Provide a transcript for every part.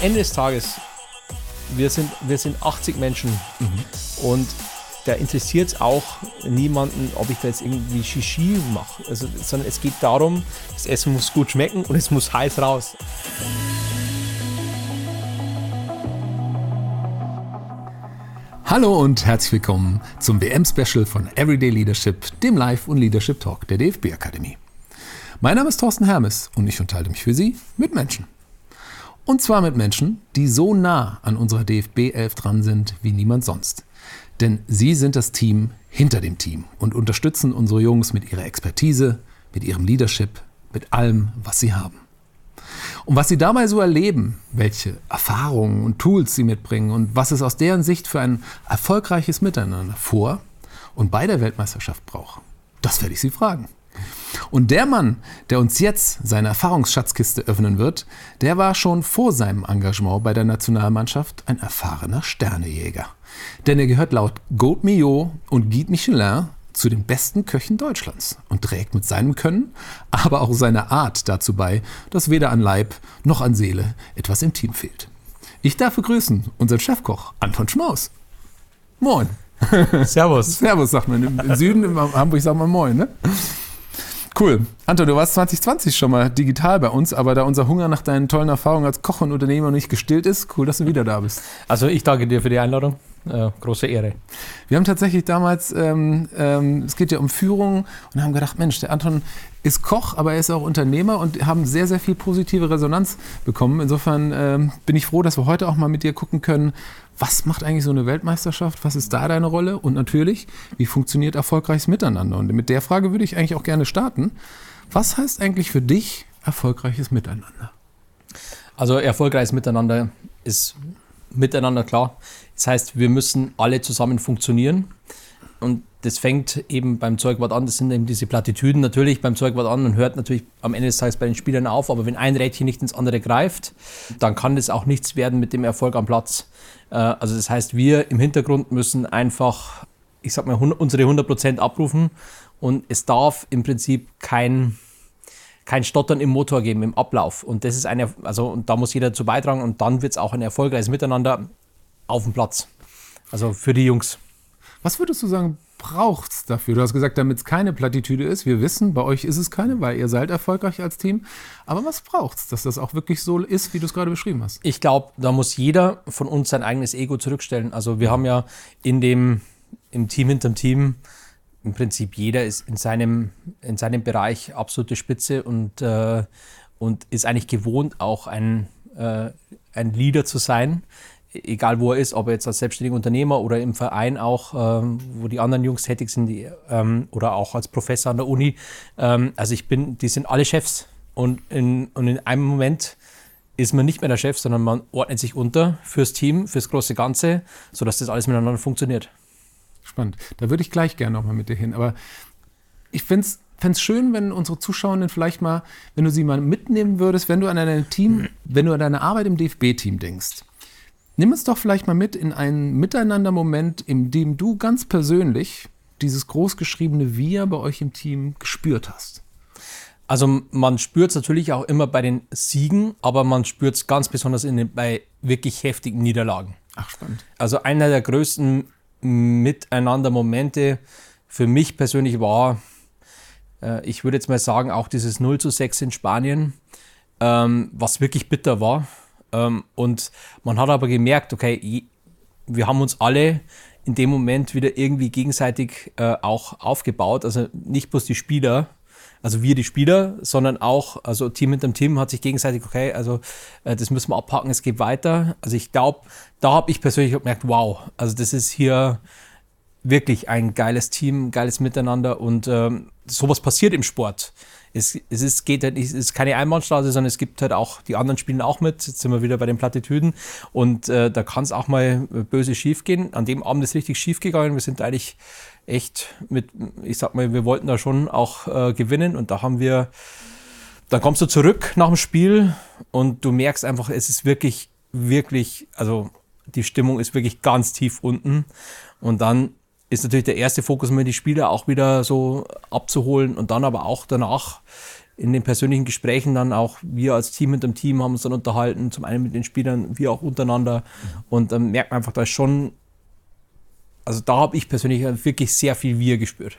Ende des Tages, wir sind, wir sind 80 Menschen mhm. und da interessiert es auch niemanden, ob ich da jetzt irgendwie Shishi mache. Also, sondern es geht darum, das Essen muss gut schmecken und es muss heiß raus. Hallo und herzlich willkommen zum WM-Special von Everyday Leadership, dem Live- und Leadership Talk der DFB Akademie. Mein Name ist Thorsten Hermes und ich unterhalte mich für Sie mit Menschen. Und zwar mit Menschen, die so nah an unserer DFB 11 dran sind wie niemand sonst. Denn sie sind das Team hinter dem Team und unterstützen unsere Jungs mit ihrer Expertise, mit ihrem Leadership, mit allem, was sie haben. Und was sie dabei so erleben, welche Erfahrungen und Tools sie mitbringen und was es aus deren Sicht für ein erfolgreiches Miteinander vor und bei der Weltmeisterschaft braucht, das werde ich sie fragen. Und der Mann, der uns jetzt seine Erfahrungsschatzkiste öffnen wird, der war schon vor seinem Engagement bei der Nationalmannschaft ein erfahrener Sternejäger. Denn er gehört laut Gaud Millot und Guy Michelin zu den besten Köchen Deutschlands und trägt mit seinem Können, aber auch seiner Art dazu bei, dass weder an Leib noch an Seele etwas im Team fehlt. Ich darf begrüßen unseren Chefkoch Anton Schmaus. Moin. Servus. Servus, sagt man. Im Süden, in Hamburg sagt man Moin, ne? Cool. Anton, du warst 2020 schon mal digital bei uns, aber da unser Hunger nach deinen tollen Erfahrungen als Koch und Unternehmer nicht gestillt ist, cool, dass du wieder da bist. Also ich danke dir für die Einladung. Äh, große Ehre. Wir haben tatsächlich damals, ähm, ähm, es geht ja um Führung und haben gedacht, Mensch, der Anton ist Koch, aber er ist auch Unternehmer und haben sehr, sehr viel positive Resonanz bekommen. Insofern ähm, bin ich froh, dass wir heute auch mal mit dir gucken können, was macht eigentlich so eine Weltmeisterschaft? Was ist da deine Rolle? Und natürlich, wie funktioniert erfolgreiches Miteinander? Und mit der Frage würde ich eigentlich auch gerne starten. Was heißt eigentlich für dich erfolgreiches Miteinander? Also erfolgreiches Miteinander ist miteinander klar. Das heißt, wir müssen alle zusammen funktionieren. Und das fängt eben beim Zeugwort an, das sind eben diese Plattitüden natürlich beim Zeugwort an und hört natürlich am Ende des Tages bei den Spielern auf. Aber wenn ein Rädchen nicht ins andere greift, dann kann das auch nichts werden mit dem Erfolg am Platz. Äh, also das heißt, wir im Hintergrund müssen einfach, ich sag mal, unsere 100% abrufen und es darf im Prinzip kein, kein Stottern im Motor geben, im Ablauf. Und das ist eine, also und da muss jeder dazu beitragen und dann wird es auch ein erfolgreiches Miteinander auf dem Platz. Also für die Jungs. Was würdest du sagen, braucht es dafür? Du hast gesagt, damit es keine Plattitüde ist. Wir wissen, bei euch ist es keine, weil ihr seid erfolgreich als Team. Aber was braucht es, dass das auch wirklich so ist, wie du es gerade beschrieben hast? Ich glaube, da muss jeder von uns sein eigenes Ego zurückstellen. Also wir haben ja in dem, im Team hinterm Team im Prinzip jeder ist in seinem, in seinem Bereich absolute Spitze und, äh, und ist eigentlich gewohnt, auch ein, äh, ein Leader zu sein egal wo er ist, ob er jetzt als selbstständiger Unternehmer oder im Verein auch, ähm, wo die anderen Jungs tätig sind, die, ähm, oder auch als Professor an der Uni. Ähm, also ich bin, die sind alle Chefs. Und in, und in einem Moment ist man nicht mehr der Chef, sondern man ordnet sich unter fürs Team, fürs große Ganze, sodass das alles miteinander funktioniert. Spannend. Da würde ich gleich gerne nochmal mit dir hin. Aber ich finde es fände es schön, wenn unsere Zuschauerinnen vielleicht mal, wenn du sie mal mitnehmen würdest, wenn du an dein Team, wenn du an deine Arbeit im DFB-Team denkst. Nimm uns doch vielleicht mal mit in einen Miteinander-Moment, in dem du ganz persönlich dieses großgeschriebene Wir bei euch im Team gespürt hast. Also man spürt es natürlich auch immer bei den Siegen, aber man spürt es ganz besonders in den, bei wirklich heftigen Niederlagen. Ach, spannend. Also einer der größten Miteinander-Momente für mich persönlich war, äh, ich würde jetzt mal sagen, auch dieses 0 zu 6 in Spanien, ähm, was wirklich bitter war ähm, und man hat aber gemerkt, okay, wir haben uns alle in dem Moment wieder irgendwie gegenseitig äh, auch aufgebaut. Also nicht bloß die Spieler, also wir die Spieler, sondern auch, also Team hinterm Team hat sich gegenseitig, okay, also äh, das müssen wir abpacken, es geht weiter. Also ich glaube, da habe ich persönlich gemerkt, wow, also das ist hier wirklich ein geiles Team, geiles Miteinander und ähm, sowas passiert im Sport es, es ist, geht halt, es ist keine Einbahnstraße, sondern es gibt halt auch, die anderen spielen auch mit. Jetzt sind wir wieder bei den Plattitüden und äh, da kann es auch mal böse schief gehen. An dem Abend ist richtig schief gegangen. Wir sind eigentlich echt mit, ich sag mal, wir wollten da schon auch äh, gewinnen und da haben wir, dann kommst du zurück nach dem Spiel und du merkst einfach, es ist wirklich, wirklich, also die Stimmung ist wirklich ganz tief unten und dann ist natürlich der erste Fokus, mal die Spieler auch wieder so abzuholen und dann aber auch danach in den persönlichen Gesprächen dann auch, wir als Team mit dem Team haben uns dann unterhalten, zum einen mit den Spielern, wir auch untereinander. Und dann merkt man einfach, da ist schon, also da habe ich persönlich wirklich sehr viel Wir gespürt.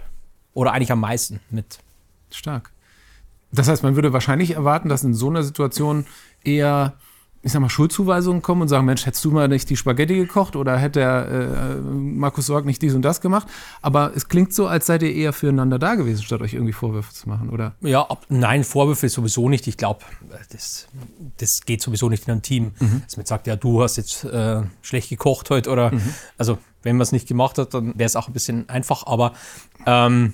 Oder eigentlich am meisten mit. Stark. Das heißt, man würde wahrscheinlich erwarten, dass in so einer Situation eher ich sag mal, Schuldzuweisungen kommen und sagen, Mensch, hättest du mal nicht die Spaghetti gekocht oder hätte der äh, Markus Sorg nicht dies und das gemacht? Aber es klingt so, als seid ihr eher füreinander da gewesen, statt euch irgendwie Vorwürfe zu machen, oder? Ja, ab, nein, Vorwürfe sowieso nicht. Ich glaube, das, das geht sowieso nicht in einem Team. Mhm. Dass man sagt, ja, du hast jetzt äh, schlecht gekocht heute oder, mhm. also wenn man es nicht gemacht hat, dann wäre es auch ein bisschen einfach, aber ähm,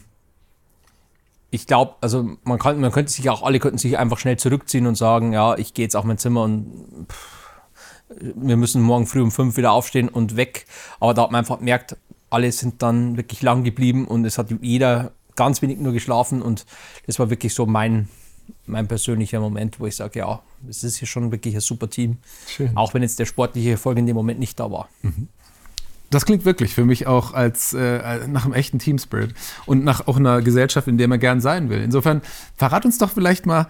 ich glaube, also man kann, man könnte sich auch, alle könnten sich einfach schnell zurückziehen und sagen, ja, ich gehe jetzt auf mein Zimmer und pff, wir müssen morgen früh um fünf wieder aufstehen und weg. Aber da hat man einfach gemerkt, alle sind dann wirklich lang geblieben und es hat jeder ganz wenig nur geschlafen und das war wirklich so mein, mein persönlicher Moment, wo ich sage, ja, es ist hier schon wirklich ein super Team. Schön. Auch wenn jetzt der sportliche Erfolg in dem Moment nicht da war. Mhm. Das klingt wirklich für mich auch als äh, nach einem echten Team Spirit und nach auch einer Gesellschaft, in der man gern sein will. Insofern verrat uns doch vielleicht mal,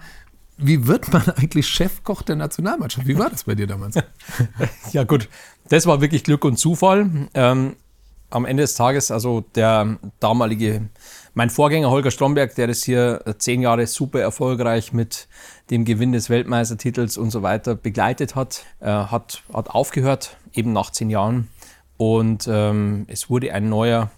wie wird man eigentlich Chefkoch der Nationalmannschaft? Wie war das bei dir damals? ja gut, das war wirklich Glück und Zufall. Ähm, am Ende des Tages, also der damalige, mein Vorgänger Holger Stromberg, der das hier zehn Jahre super erfolgreich mit dem Gewinn des Weltmeistertitels und so weiter begleitet hat, äh, hat, hat aufgehört, eben nach zehn Jahren und ähm, es wurde ein neuer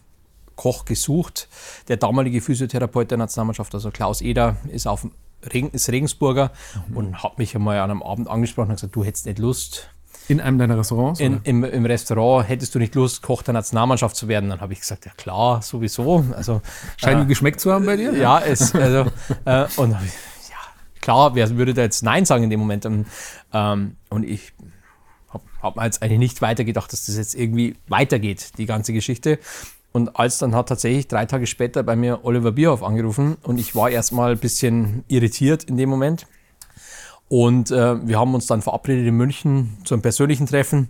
Koch gesucht. Der damalige Physiotherapeut der Nationalmannschaft, also Klaus Eder, ist, auf Regen, ist Regensburger mhm. und hat mich einmal an einem Abend angesprochen und gesagt, du hättest nicht Lust. In einem deiner Restaurants? In, im, Im Restaurant hättest du nicht Lust, Koch der Nationalmannschaft zu werden? Dann habe ich gesagt, ja klar, sowieso. Also, Scheint äh, geschmeckt zu haben bei dir? Ja, es, also, äh, und ja, klar, wer würde da jetzt Nein sagen in dem Moment? Und, ähm, und ich hab mir jetzt eigentlich nicht weitergedacht, dass das jetzt irgendwie weitergeht, die ganze Geschichte. Und als dann hat tatsächlich drei Tage später bei mir Oliver Bierhoff angerufen und ich war erstmal ein bisschen irritiert in dem Moment. Und äh, wir haben uns dann verabredet in München zu einem persönlichen Treffen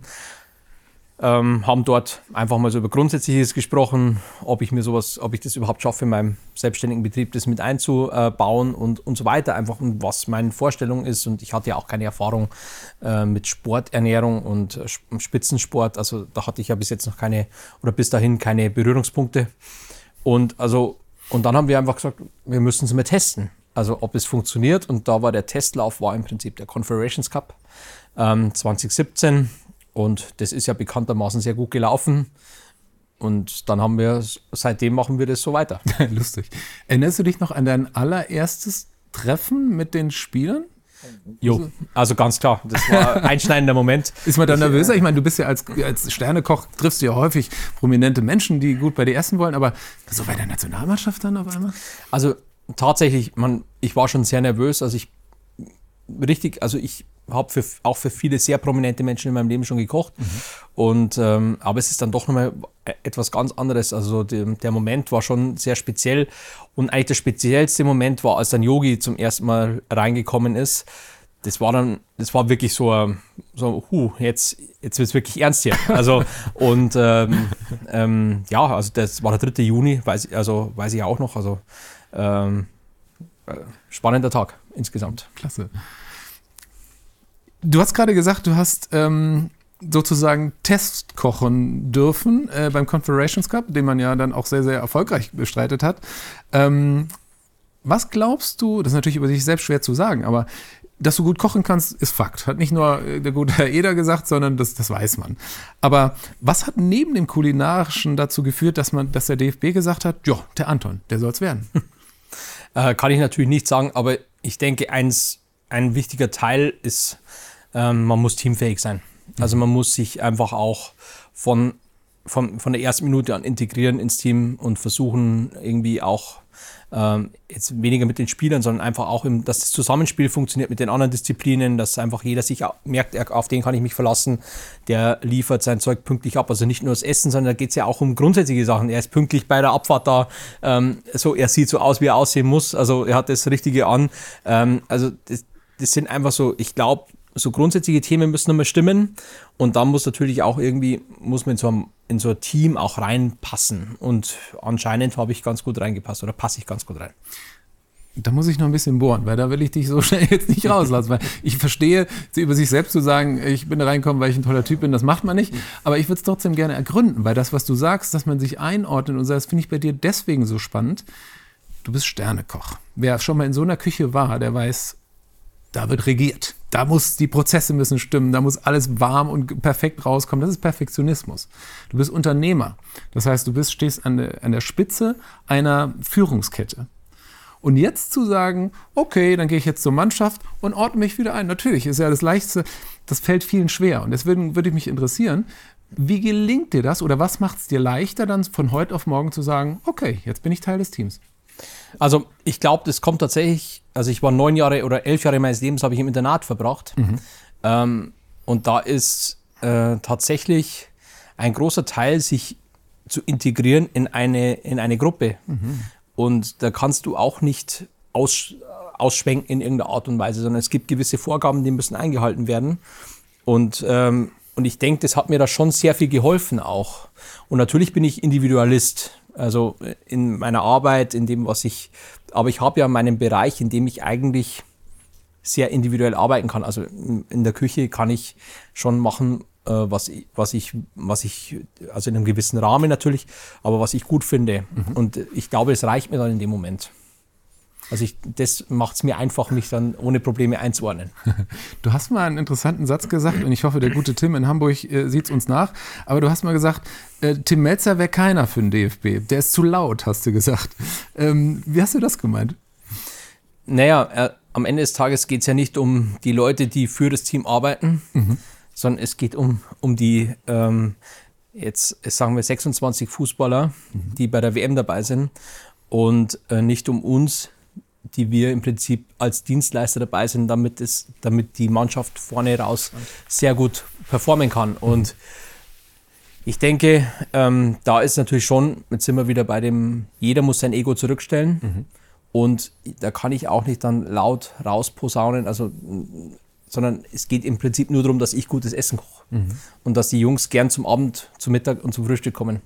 ähm, haben dort einfach mal so über Grundsätzliches gesprochen, ob ich mir sowas, ob ich das überhaupt schaffe, in meinem selbstständigen Betrieb das mit einzubauen und, und so weiter, einfach was meine Vorstellung ist. Und ich hatte ja auch keine Erfahrung äh, mit Sporternährung und äh, Spitzensport. Also da hatte ich ja bis jetzt noch keine oder bis dahin keine Berührungspunkte. Und also, und dann haben wir einfach gesagt, wir müssen es mal testen. Also ob es funktioniert. Und da war der Testlauf, war im Prinzip der Confederations Cup ähm, 2017 und das ist ja bekanntermaßen sehr gut gelaufen. Und dann haben wir, seitdem machen wir das so weiter. Lustig. Erinnerst du dich noch an dein allererstes Treffen mit den Spielern? Jo, also ganz klar, das war ein einschneidender Moment. Ist man da nervöser? Ich meine, du bist ja als, als Sternekoch, triffst du ja häufig prominente Menschen, die gut bei dir essen wollen, aber so bei der Nationalmannschaft dann auf einmal? Also tatsächlich, man, ich war schon sehr nervös, also ich richtig, also ich habe für, auch für viele sehr prominente Menschen in meinem Leben schon gekocht. Mhm. Und, ähm, aber es ist dann doch nochmal etwas ganz anderes. Also die, der Moment war schon sehr speziell. Und eigentlich der speziellste Moment war, als dann Yogi zum ersten Mal reingekommen ist. Das war dann, das war wirklich so, so huh, jetzt, jetzt wird es wirklich ernst hier. Also, und ähm, ähm, ja, also das war der 3. Juni, weiß, also weiß ich auch noch. Also ähm, äh, spannender Tag insgesamt. Klasse. Du hast gerade gesagt, du hast ähm, sozusagen Test kochen dürfen äh, beim Confederations Cup, den man ja dann auch sehr, sehr erfolgreich bestreitet hat. Ähm, was glaubst du, das ist natürlich über sich selbst schwer zu sagen, aber dass du gut kochen kannst, ist Fakt. Hat nicht nur äh, der gute Herr Eder gesagt, sondern das, das weiß man. Aber was hat neben dem Kulinarischen dazu geführt, dass man, dass der DFB gesagt hat, ja, der Anton, der soll es werden? Äh, kann ich natürlich nicht sagen, aber ich denke, eins, ein wichtiger Teil ist ähm, man muss teamfähig sein. Also man muss sich einfach auch von, von, von der ersten Minute an integrieren ins Team und versuchen irgendwie auch ähm, jetzt weniger mit den Spielern, sondern einfach auch, im, dass das Zusammenspiel funktioniert mit den anderen Disziplinen, dass einfach jeder sich merkt, auf den kann ich mich verlassen, der liefert sein Zeug pünktlich ab. Also nicht nur das Essen, sondern da geht es ja auch um grundsätzliche Sachen. Er ist pünktlich bei der Abfahrt da, ähm, so, er sieht so aus, wie er aussehen muss, also er hat das Richtige an. Ähm, also das, das sind einfach so, ich glaube, so grundsätzliche Themen müssen immer stimmen und dann muss natürlich auch irgendwie, muss man in so, einem, in so ein Team auch reinpassen und anscheinend habe ich ganz gut reingepasst oder passe ich ganz gut rein. da muss ich noch ein bisschen bohren, weil da will ich dich so schnell jetzt nicht rauslassen. Weil ich verstehe, über sich selbst zu sagen, ich bin da reingekommen, weil ich ein toller Typ bin, das macht man nicht. Aber ich würde es trotzdem gerne ergründen, weil das, was du sagst, dass man sich einordnet und das finde ich bei dir deswegen so spannend. Du bist Sternekoch. Wer schon mal in so einer Küche war, der weiß, da wird regiert. Da muss, die Prozesse müssen stimmen, da muss alles warm und perfekt rauskommen. Das ist Perfektionismus. Du bist Unternehmer. Das heißt, du bist, stehst an der, an der Spitze einer Führungskette. Und jetzt zu sagen, okay, dann gehe ich jetzt zur Mannschaft und ordne mich wieder ein. Natürlich ist ja das Leichteste, das fällt vielen schwer. Und deswegen würde mich interessieren, wie gelingt dir das oder was macht es dir leichter, dann von heute auf morgen zu sagen, okay, jetzt bin ich Teil des Teams? Also ich glaube, das kommt tatsächlich, also ich war neun Jahre oder elf Jahre meines Lebens habe ich im Internat verbracht. Mhm. Ähm, und da ist äh, tatsächlich ein großer Teil, sich zu integrieren in eine, in eine Gruppe. Mhm. Und da kannst du auch nicht aus, ausschwenken in irgendeiner Art und Weise, sondern es gibt gewisse Vorgaben, die müssen eingehalten werden. Und, ähm, und ich denke, das hat mir da schon sehr viel geholfen auch. Und natürlich bin ich Individualist, also in meiner Arbeit, in dem, was ich, aber ich habe ja meinen Bereich, in dem ich eigentlich sehr individuell arbeiten kann. Also in der Küche kann ich schon machen, äh, was, was, ich, was ich, also in einem gewissen Rahmen natürlich, aber was ich gut finde. Mhm. Und ich glaube, es reicht mir dann in dem Moment. Also ich, das macht es mir einfach, mich dann ohne Probleme einzuordnen. Du hast mal einen interessanten Satz gesagt und ich hoffe, der gute Tim in Hamburg äh, sieht es uns nach. Aber du hast mal gesagt, äh, Tim Melzer wäre keiner für den DFB. Der ist zu laut, hast du gesagt. Ähm, wie hast du das gemeint? Naja, äh, am Ende des Tages geht es ja nicht um die Leute, die für das Team arbeiten, mhm sondern es geht um, um die, ähm, jetzt sagen wir 26 Fußballer, mhm. die bei der WM dabei sind und äh, nicht um uns, die wir im Prinzip als Dienstleister dabei sind, damit, es, damit die Mannschaft vorne raus sehr gut performen kann. Und ich denke, ähm, da ist natürlich schon, jetzt sind wir wieder bei dem, jeder muss sein Ego zurückstellen. Mhm. Und da kann ich auch nicht dann laut rausposaunen. Also sondern es geht im Prinzip nur darum, dass ich gutes Essen koche mhm. und dass die Jungs gern zum Abend, zum Mittag und zum Frühstück kommen.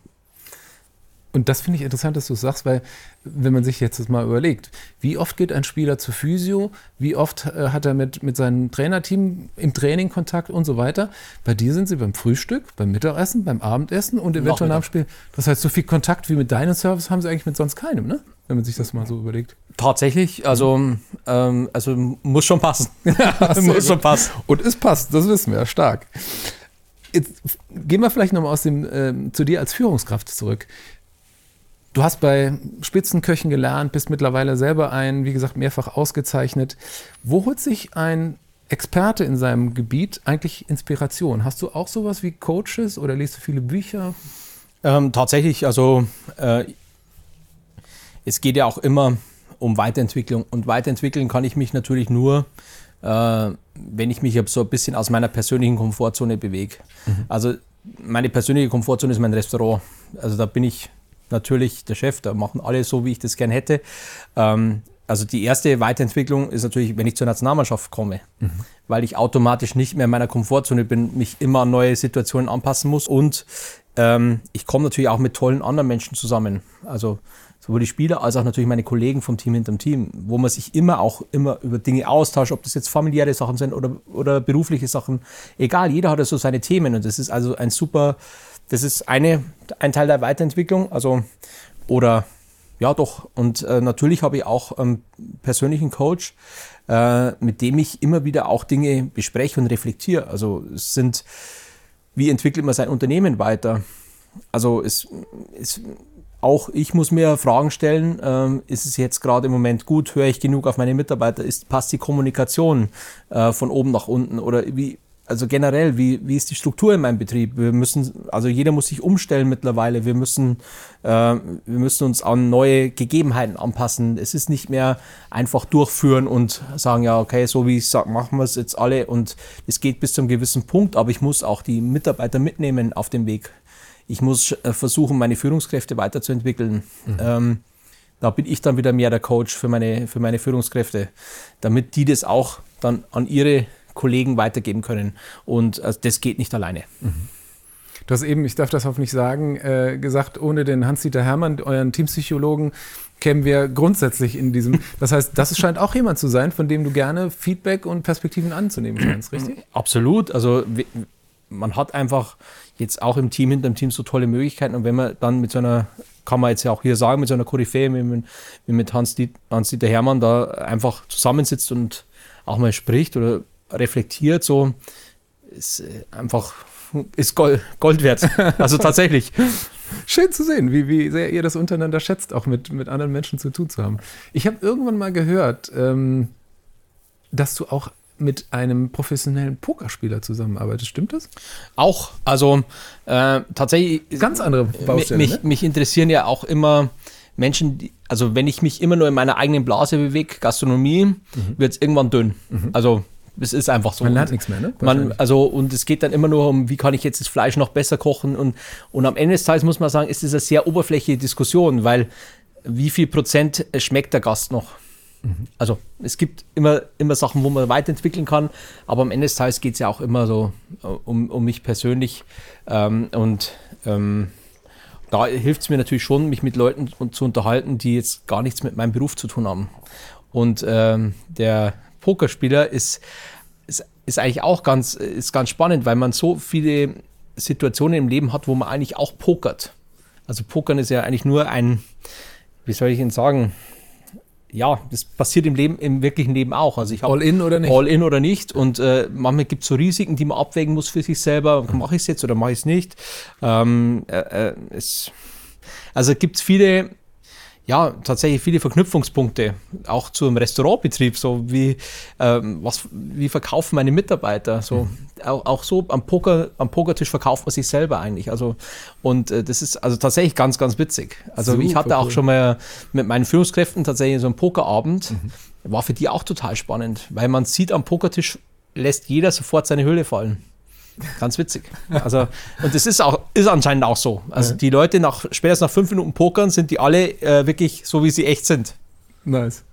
Und das finde ich interessant, dass du sagst, weil wenn man sich jetzt das mal überlegt, wie oft geht ein Spieler zu Physio, wie oft äh, hat er mit, mit seinem Trainerteam im Training Kontakt und so weiter. Bei dir sind sie beim Frühstück, beim Mittagessen, beim Abendessen und eventuell nach dem Spiel. Das heißt, so viel Kontakt wie mit deinem Service haben sie eigentlich mit sonst keinem, ne? wenn man sich das mal so überlegt. Tatsächlich, also, ähm, also muss schon passen. muss schon passen. Und es passt, das wissen wir, stark. Jetzt gehen wir vielleicht nochmal aus dem, ähm, zu dir als Führungskraft zurück. Du hast bei Spitzenköchen gelernt, bist mittlerweile selber ein, wie gesagt, mehrfach ausgezeichnet. Wo holt sich ein Experte in seinem Gebiet eigentlich Inspiration? Hast du auch sowas wie Coaches oder liest du viele Bücher? Ähm, tatsächlich, also äh, es geht ja auch immer um Weiterentwicklung. Und weiterentwickeln kann ich mich natürlich nur, äh, wenn ich mich so ein bisschen aus meiner persönlichen Komfortzone bewege. Mhm. Also meine persönliche Komfortzone ist mein Restaurant. Also da bin ich natürlich der Chef, da machen alle so, wie ich das gerne hätte. Ähm, also die erste Weiterentwicklung ist natürlich, wenn ich zur Nationalmannschaft komme, mhm. weil ich automatisch nicht mehr in meiner Komfortzone bin, mich immer an neue Situationen anpassen muss und ähm, ich komme natürlich auch mit tollen anderen Menschen zusammen. Also sowohl die Spieler als auch natürlich meine Kollegen vom Team hinterm Team, wo man sich immer auch immer über Dinge austauscht, ob das jetzt familiäre Sachen sind oder, oder berufliche Sachen. Egal, jeder hat ja so seine Themen und das ist also ein super, das ist eine, ein Teil der Weiterentwicklung. Also, oder ja doch. Und äh, natürlich habe ich auch einen persönlichen Coach, äh, mit dem ich immer wieder auch Dinge bespreche und reflektiere. Also es sind, wie entwickelt man sein Unternehmen weiter? Also es, es auch ich muss mir Fragen stellen, ähm, ist es jetzt gerade im Moment gut, höre ich genug auf meine Mitarbeiter, ist, passt die Kommunikation äh, von oben nach unten oder wie, also generell, wie, wie ist die Struktur in meinem Betrieb? Wir müssen, also jeder muss sich umstellen mittlerweile, wir müssen, äh, wir müssen uns an neue Gegebenheiten anpassen. Es ist nicht mehr einfach durchführen und sagen, ja, okay, so wie ich sage, machen wir es jetzt alle und es geht bis zu einem gewissen Punkt, aber ich muss auch die Mitarbeiter mitnehmen auf dem Weg ich muss äh, versuchen, meine Führungskräfte weiterzuentwickeln. Mhm. Ähm, da bin ich dann wieder mehr der Coach für meine, für meine Führungskräfte, damit die das auch dann an ihre Kollegen weitergeben können. Und also das geht nicht alleine. Mhm. Du hast eben, ich darf das hoffentlich sagen, äh, gesagt, ohne den Hans-Dieter Hermann, euren Teampsychologen, kämen wir grundsätzlich in diesem. Das heißt, das scheint auch jemand zu sein, von dem du gerne Feedback und Perspektiven anzunehmen scheinst, richtig? Absolut. Also man hat einfach jetzt auch im Team, hinter dem Team so tolle Möglichkeiten. Und wenn man dann mit so einer, kann man jetzt ja auch hier sagen, mit so einer Koryphäe, wie mit, wie mit Hans-Dieter Hans Hermann da einfach zusammensitzt und auch mal spricht oder reflektiert, so ist äh, einfach ist Gold, Gold wert. Also tatsächlich. Schön zu sehen, wie, wie sehr ihr das untereinander schätzt, auch mit, mit anderen Menschen zu tun zu haben. Ich habe irgendwann mal gehört, ähm, dass du auch mit einem professionellen Pokerspieler zusammenarbeitest. Stimmt das? Auch. Also äh, tatsächlich. Ganz andere Baustelle. Mich, ne? mich interessieren ja auch immer Menschen, die, also wenn ich mich immer nur in meiner eigenen Blase bewege, Gastronomie, mhm. wird es irgendwann dünn. Mhm. Also es ist einfach so. Man lernt nichts mehr, ne? Man, also, und es geht dann immer nur um, wie kann ich jetzt das Fleisch noch besser kochen. Und, und am Ende des Tages muss man sagen, ist es eine sehr oberflächliche Diskussion, weil wie viel Prozent schmeckt der Gast noch? Mhm. Also es gibt immer, immer Sachen, wo man weiterentwickeln kann, aber am Ende des Tages geht es ja auch immer so äh, um, um mich persönlich. Ähm, und ähm, da hilft es mir natürlich schon, mich mit Leuten zu unterhalten, die jetzt gar nichts mit meinem Beruf zu tun haben. Und ähm, der Pokerspieler ist, ist, ist eigentlich auch ganz, ist ganz spannend, weil man so viele Situationen im Leben hat, wo man eigentlich auch pokert. Also Pokern ist ja eigentlich nur ein, wie soll ich Ihnen sagen, ja, das passiert im Leben, im wirklichen Leben auch. Also ich all in oder nicht? All in oder nicht. Und äh, manchmal gibt es so Risiken, die man abwägen muss für sich selber. Mache ich es jetzt oder mache ich es nicht? Ähm, äh, äh, es, also gibt es viele ja, tatsächlich viele Verknüpfungspunkte, auch zum Restaurantbetrieb, so wie, ähm, was, wie verkaufen meine Mitarbeiter, so, mhm. auch, auch so am, Poker, am Pokertisch verkauft man sich selber eigentlich, also, und äh, das ist also tatsächlich ganz, ganz witzig. Also Super ich hatte auch schon mal mit meinen Führungskräften tatsächlich so einen Pokerabend, mhm. war für die auch total spannend, weil man sieht am Pokertisch, lässt jeder sofort seine Hülle fallen. Ganz witzig. Also, und das ist auch, ist anscheinend auch so. Also ja. die Leute nach spätestens nach fünf Minuten Pokern sind die alle äh, wirklich so, wie sie echt sind. Nice.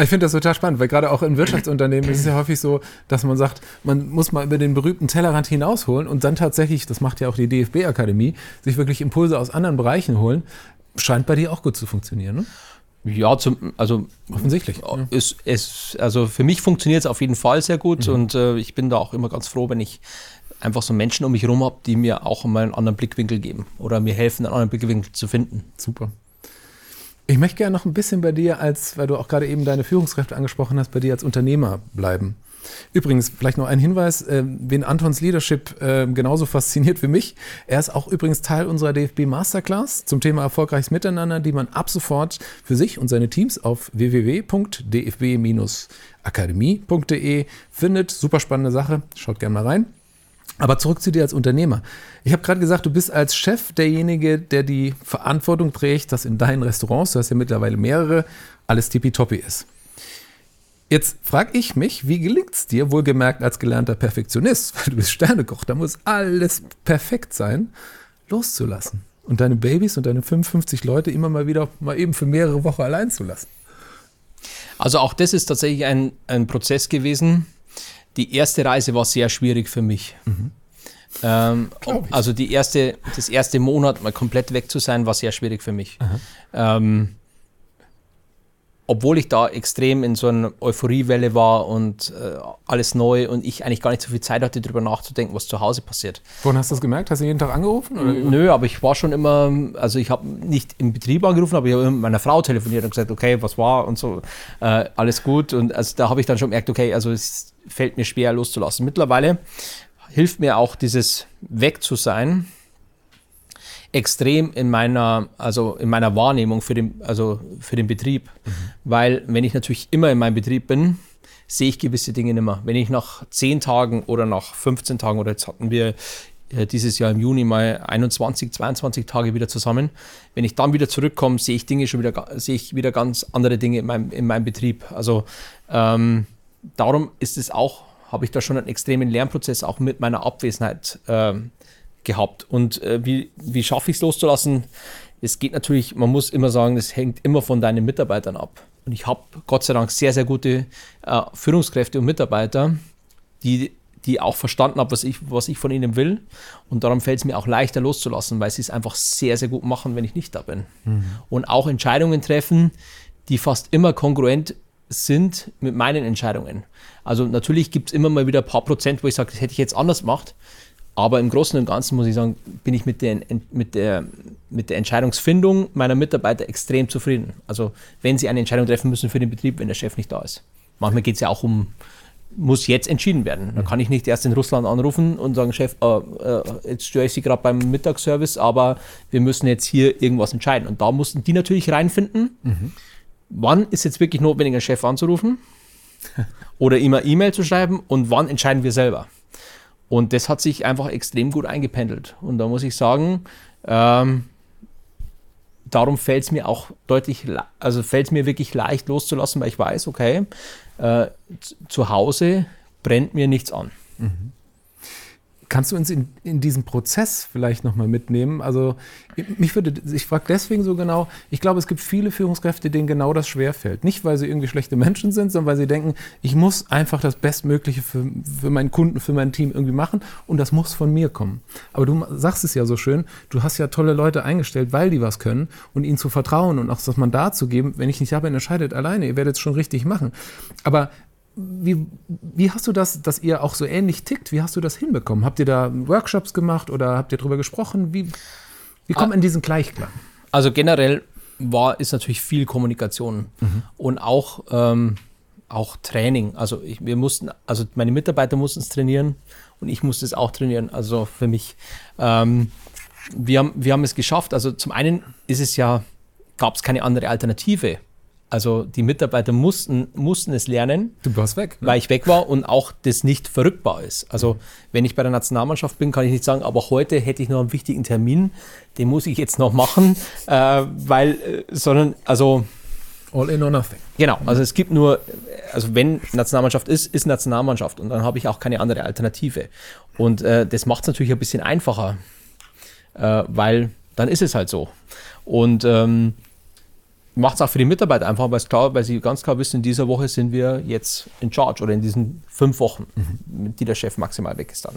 Ich finde das total spannend, weil gerade auch in Wirtschaftsunternehmen ist es ja häufig so, dass man sagt, man muss mal über den berühmten Tellerrand hinausholen und dann tatsächlich, das macht ja auch die DFB-Akademie, sich wirklich Impulse aus anderen Bereichen holen. Scheint bei dir auch gut zu funktionieren, ne? Ja, zum, also offensichtlich. Ist, ist, also für mich funktioniert es auf jeden Fall sehr gut mhm. und äh, ich bin da auch immer ganz froh, wenn ich einfach so Menschen um mich herum habe, die mir auch mal einen anderen Blickwinkel geben oder mir helfen, einen anderen Blickwinkel zu finden. Super. Ich möchte gerne noch ein bisschen bei dir als, weil du auch gerade eben deine Führungskräfte angesprochen hast, bei dir als Unternehmer bleiben. Übrigens, vielleicht noch ein Hinweis, äh, wen Antons Leadership äh, genauso fasziniert wie mich. Er ist auch übrigens Teil unserer DFB Masterclass zum Thema erfolgreiches Miteinander, die man ab sofort für sich und seine Teams auf www.dfb-akademie.de findet. Super spannende Sache. Schaut gerne mal rein. Aber zurück zu dir als Unternehmer. Ich habe gerade gesagt, du bist als Chef derjenige, der die Verantwortung trägt, dass in deinen Restaurants, du hast ja mittlerweile mehrere, alles tippitoppi ist. Jetzt frage ich mich, wie gelingt es dir, wohlgemerkt als gelernter Perfektionist, weil du bist Sternekoch, da muss alles perfekt sein, loszulassen und deine Babys und deine 55 Leute immer mal wieder mal eben für mehrere Wochen allein zu lassen? Also auch das ist tatsächlich ein, ein Prozess gewesen, die erste Reise war sehr schwierig für mich. Mhm. Ähm, also die erste, das erste Monat mal komplett weg zu sein, war sehr schwierig für mich. Ähm, obwohl ich da extrem in so einer Euphoriewelle war und äh, alles neu und ich eigentlich gar nicht so viel Zeit hatte, darüber nachzudenken, was zu Hause passiert. Woran hast du das gemerkt? Hast du jeden Tag angerufen? Oder? Nö, aber ich war schon immer, also ich habe nicht im Betrieb angerufen, aber ich habe mit meiner Frau telefoniert und gesagt, okay, was war und so, äh, alles gut. Und also da habe ich dann schon gemerkt, okay, also es fällt mir schwer loszulassen. Mittlerweile hilft mir auch dieses Weg zu sein extrem in meiner, also in meiner Wahrnehmung für den, also für den Betrieb. Mhm. Weil wenn ich natürlich immer in meinem Betrieb bin, sehe ich gewisse Dinge nicht mehr. Wenn ich nach 10 Tagen oder nach 15 Tagen oder jetzt hatten wir äh, dieses Jahr im Juni mal 21, 22 Tage wieder zusammen. Wenn ich dann wieder zurückkomme, sehe ich Dinge schon wieder, sehe ich wieder ganz andere Dinge in meinem, in meinem Betrieb. Also ähm, darum ist es auch, habe ich da schon einen extremen Lernprozess auch mit meiner Abwesenheit ähm, gehabt. Und äh, wie, wie schaffe ich es loszulassen? Es geht natürlich, man muss immer sagen, das hängt immer von deinen Mitarbeitern ab. Und ich habe Gott sei Dank sehr, sehr gute äh, Führungskräfte und Mitarbeiter, die, die auch verstanden haben, was ich, was ich von ihnen will. Und darum fällt es mir auch leichter loszulassen, weil sie es einfach sehr, sehr gut machen, wenn ich nicht da bin. Mhm. Und auch Entscheidungen treffen, die fast immer kongruent sind mit meinen Entscheidungen. Also natürlich gibt es immer mal wieder ein paar Prozent, wo ich sage, das hätte ich jetzt anders gemacht. Aber im Großen und Ganzen muss ich sagen, bin ich mit der, mit der, mit der Entscheidungsfindung meiner Mitarbeiter extrem zufrieden. Also wenn sie eine Entscheidung treffen müssen für den Betrieb, wenn der Chef nicht da ist. Manchmal geht es ja auch um, muss jetzt entschieden werden. Da kann ich nicht erst in Russland anrufen und sagen, Chef, äh, äh, jetzt störe ich Sie gerade beim Mittagsservice, aber wir müssen jetzt hier irgendwas entscheiden. Und da mussten die natürlich reinfinden. Mhm. Wann ist jetzt wirklich notwendig, einen Chef anzurufen oder ihm eine E-Mail zu schreiben und wann entscheiden wir selber? Und das hat sich einfach extrem gut eingependelt. Und da muss ich sagen, ähm, darum fällt es mir auch deutlich, also fällt es mir wirklich leicht loszulassen, weil ich weiß, okay, äh, zu Hause brennt mir nichts an. Mhm. Kannst du uns in, in diesen Prozess vielleicht nochmal mitnehmen? Also mich würde, ich frage deswegen so genau, ich glaube, es gibt viele Führungskräfte, denen genau das schwerfällt. Nicht, weil sie irgendwie schlechte Menschen sind, sondern weil sie denken, ich muss einfach das Bestmögliche für, für meinen Kunden, für mein Team irgendwie machen und das muss von mir kommen. Aber du sagst es ja so schön, du hast ja tolle Leute eingestellt, weil die was können und ihnen zu vertrauen und auch das Mandat zu geben, wenn ich nicht habe, entscheidet alleine, ihr werdet es schon richtig machen. Aber wie, wie hast du das, dass ihr auch so ähnlich tickt? Wie hast du das hinbekommen? Habt ihr da Workshops gemacht oder habt ihr darüber gesprochen? Wie, wie kommt in diesen Gleichklang? Also generell war, ist natürlich viel Kommunikation mhm. und auch, ähm, auch Training. Also ich, wir mussten, also meine Mitarbeiter mussten es trainieren und ich musste es auch trainieren. Also für mich, ähm, wir, haben, wir haben es geschafft. Also zum einen ist es ja, gab es keine andere Alternative also die Mitarbeiter mussten, mussten es lernen. Du warst weg. Ne? Weil ich weg war und auch das nicht verrückbar ist. Also wenn ich bei der Nationalmannschaft bin, kann ich nicht sagen, aber heute hätte ich noch einen wichtigen Termin, den muss ich jetzt noch machen, äh, weil, äh, sondern, also... All in or nothing. Genau, also es gibt nur, also wenn Nationalmannschaft ist, ist Nationalmannschaft und dann habe ich auch keine andere Alternative. Und äh, das macht es natürlich ein bisschen einfacher, äh, weil dann ist es halt so. Und ähm, macht es auch für die Mitarbeiter einfach, weil, klar, weil sie ganz klar wissen, in dieser Woche sind wir jetzt in Charge oder in diesen fünf Wochen, mhm. die der Chef maximal weg ist dann,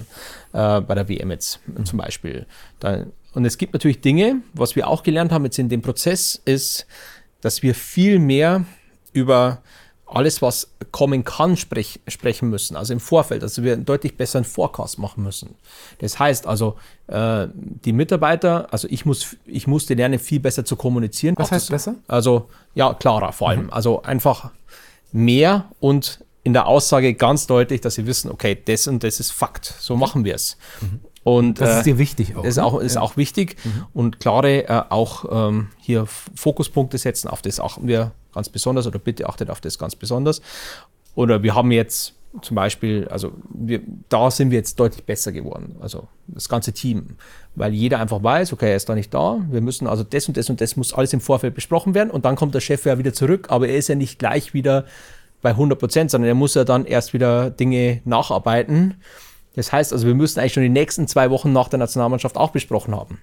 äh, bei der WM jetzt mhm. zum Beispiel. Da, und es gibt natürlich Dinge, was wir auch gelernt haben jetzt in dem Prozess, ist, dass wir viel mehr über alles, was kommen kann, sprech, sprechen müssen, also im Vorfeld. Also wir einen deutlich besseren Forecast machen müssen. Das heißt also, äh, die Mitarbeiter, also ich, muss, ich musste lernen, viel besser zu kommunizieren. Was heißt besser? Also, ja, klarer vor allem. Mhm. Also einfach mehr und in der Aussage ganz deutlich, dass sie wissen, okay, das und das ist Fakt. So machen wir es. Mhm. Und, das ist dir wichtig auch. Das ist ne? auch, ist ja. auch wichtig. Mhm. Und klare äh, auch ähm, hier Fokuspunkte setzen, auf das achten wir ganz besonders oder bitte achtet auf das ganz besonders. Oder wir haben jetzt zum Beispiel, also wir, da sind wir jetzt deutlich besser geworden, also das ganze Team, weil jeder einfach weiß, okay, er ist da nicht da, wir müssen also das und das und das muss alles im Vorfeld besprochen werden und dann kommt der Chef ja wieder zurück, aber er ist ja nicht gleich wieder bei 100 Prozent, sondern er muss ja dann erst wieder Dinge nacharbeiten. Das heißt also, wir müssen eigentlich schon die nächsten zwei Wochen nach der Nationalmannschaft auch besprochen haben.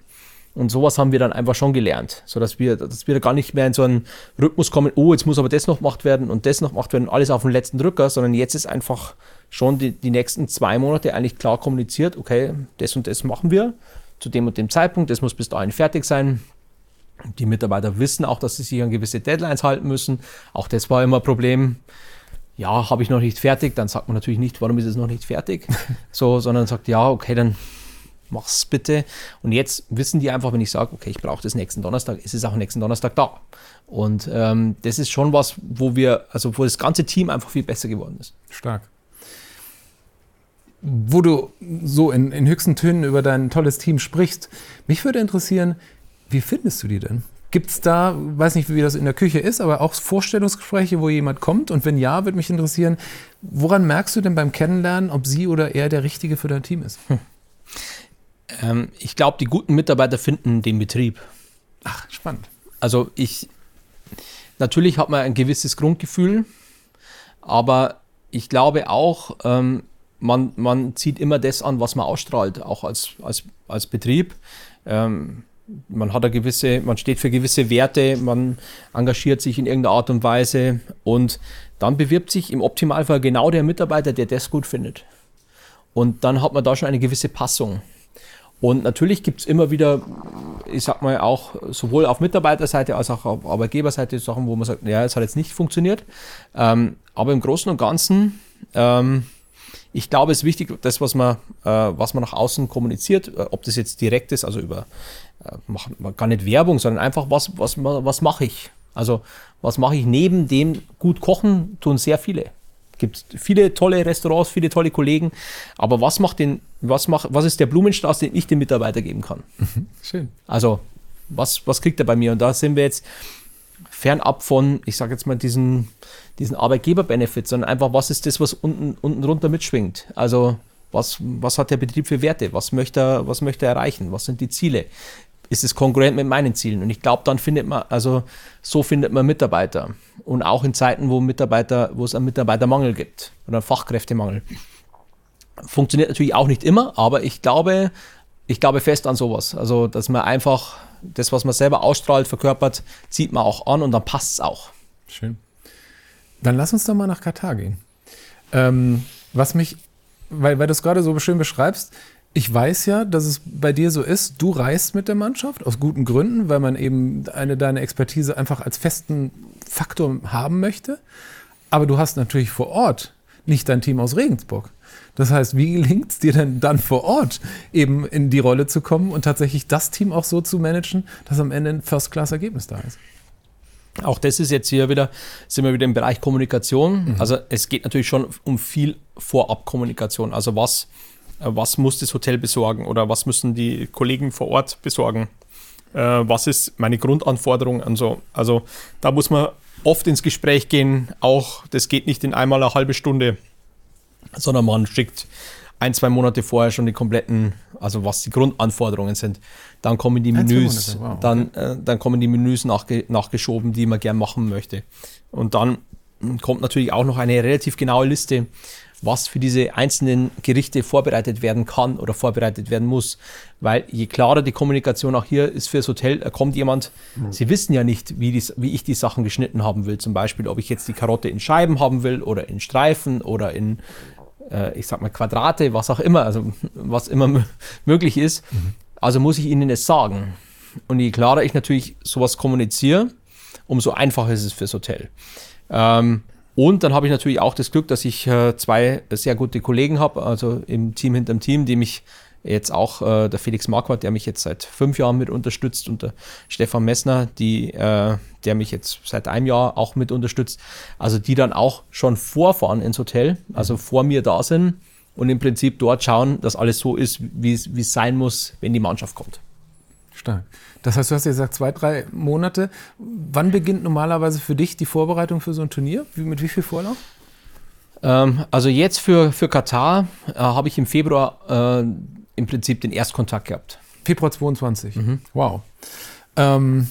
Und sowas haben wir dann einfach schon gelernt, sodass wir, dass wir gar nicht mehr in so einen Rhythmus kommen, oh, jetzt muss aber das noch gemacht werden und das noch gemacht werden, alles auf den letzten Drücker, sondern jetzt ist einfach schon die, die nächsten zwei Monate eigentlich klar kommuniziert, okay, das und das machen wir zu dem und dem Zeitpunkt, das muss bis dahin fertig sein. Die Mitarbeiter wissen auch, dass sie sich an gewisse Deadlines halten müssen. Auch das war immer ein Problem. Ja, habe ich noch nicht fertig, dann sagt man natürlich nicht, warum ist es noch nicht fertig, so, sondern sagt, ja, okay, dann mach's bitte. Und jetzt wissen die einfach, wenn ich sage, okay, ich brauche das nächsten Donnerstag, ist es auch nächsten Donnerstag da. Und ähm, das ist schon was, wo wir, also wo das ganze Team einfach viel besser geworden ist. Stark. Wo du so in, in höchsten Tönen über dein tolles Team sprichst, mich würde interessieren, wie findest du die denn? Gibt es da, weiß nicht, wie das in der Küche ist, aber auch Vorstellungsgespräche, wo jemand kommt? Und wenn ja, würde mich interessieren, woran merkst du denn beim Kennenlernen, ob sie oder er der Richtige für dein Team ist? Hm. Ähm, ich glaube, die guten Mitarbeiter finden den Betrieb. Ach, spannend. Also ich, natürlich hat man ein gewisses Grundgefühl, aber ich glaube auch, ähm, man, man zieht immer das an, was man ausstrahlt, auch als, als, als Betrieb. Ähm, man hat eine gewisse, man steht für gewisse Werte, man engagiert sich in irgendeiner Art und Weise und dann bewirbt sich im Optimalfall genau der Mitarbeiter, der das gut findet. Und dann hat man da schon eine gewisse Passung. Und natürlich gibt es immer wieder, ich sag mal, auch sowohl auf Mitarbeiterseite als auch auf Arbeitgeberseite Sachen, wo man sagt, ja, es hat jetzt nicht funktioniert. Ähm, aber im Großen und Ganzen, ähm, ich glaube, es ist wichtig, das, was man, äh, was man nach außen kommuniziert, äh, ob das jetzt direkt ist, also über, äh, mach, gar nicht Werbung, sondern einfach, was, was, was mache ich? Also, was mache ich neben dem gut kochen, tun sehr viele gibt viele tolle Restaurants, viele tolle Kollegen. Aber was macht den, was macht, was ist der Blumenstrauß, den ich dem Mitarbeiter geben kann? Mhm, schön. Also, was, was kriegt er bei mir? Und da sind wir jetzt fernab von, ich sage jetzt mal, diesen, diesen Arbeitgeber-Benefit, sondern einfach, was ist das, was unten, unten drunter mitschwingt? Also, was, was hat der Betrieb für Werte? Was möchte, er, was möchte er erreichen? Was sind die Ziele? Ist es konkurrent mit meinen Zielen. Und ich glaube, dann findet man, also so findet man Mitarbeiter. Und auch in Zeiten, wo Mitarbeiter, wo es einen Mitarbeitermangel gibt oder einen Fachkräftemangel. Funktioniert natürlich auch nicht immer, aber ich glaube, ich glaube fest an sowas. Also, dass man einfach das, was man selber ausstrahlt, verkörpert, zieht man auch an und dann passt es auch. Schön. Dann lass uns doch mal nach Katar gehen. Ähm, was mich, weil, weil du es gerade so schön beschreibst, ich weiß ja, dass es bei dir so ist, du reist mit der Mannschaft aus guten Gründen, weil man eben eine deine Expertise einfach als festen Faktor haben möchte. Aber du hast natürlich vor Ort nicht dein Team aus Regensburg. Das heißt, wie gelingt es dir denn dann vor Ort eben in die Rolle zu kommen und tatsächlich das Team auch so zu managen, dass am Ende ein First-Class-Ergebnis da ist? Auch das ist jetzt hier wieder, sind wir wieder im Bereich Kommunikation. Mhm. Also es geht natürlich schon um viel Vorabkommunikation. Also was was muss das Hotel besorgen oder was müssen die Kollegen vor Ort besorgen? Äh, was ist meine Grundanforderung? Also, also da muss man oft ins Gespräch gehen. Auch das geht nicht in einmal eine halbe Stunde, sondern man schickt ein, zwei Monate vorher schon die kompletten, also was die Grundanforderungen sind. Dann kommen die Menüs, wow, okay. dann, äh, dann kommen die Menüs nachge nachgeschoben, die man gern machen möchte. Und dann kommt natürlich auch noch eine relativ genaue Liste was für diese einzelnen Gerichte vorbereitet werden kann oder vorbereitet werden muss. Weil je klarer die Kommunikation auch hier ist fürs Hotel, da kommt jemand, mhm. sie wissen ja nicht, wie, die, wie ich die Sachen geschnitten haben will. Zum Beispiel, ob ich jetzt die Karotte in Scheiben haben will oder in Streifen oder in, äh, ich sag mal, Quadrate, was auch immer, also was immer möglich ist. Mhm. Also muss ich ihnen es sagen. Und je klarer ich natürlich sowas kommuniziere, umso einfacher ist es fürs Hotel. Ähm, und dann habe ich natürlich auch das Glück, dass ich äh, zwei sehr gute Kollegen habe, also im Team hinterm Team, die mich jetzt auch äh, der Felix Marquardt, der mich jetzt seit fünf Jahren mit unterstützt und der Stefan Messner, die, äh, der mich jetzt seit einem Jahr auch mit unterstützt. Also die dann auch schon vorfahren ins Hotel, also mhm. vor mir da sind und im Prinzip dort schauen, dass alles so ist, wie es sein muss, wenn die Mannschaft kommt. Stark. Das heißt, du hast ja gesagt, zwei, drei Monate. Wann beginnt normalerweise für dich die Vorbereitung für so ein Turnier? Wie, mit wie viel Vorlauf? Ähm, also jetzt für, für Katar äh, habe ich im Februar äh, im Prinzip den Erstkontakt gehabt. Februar 22. Mhm. Wow. Ähm,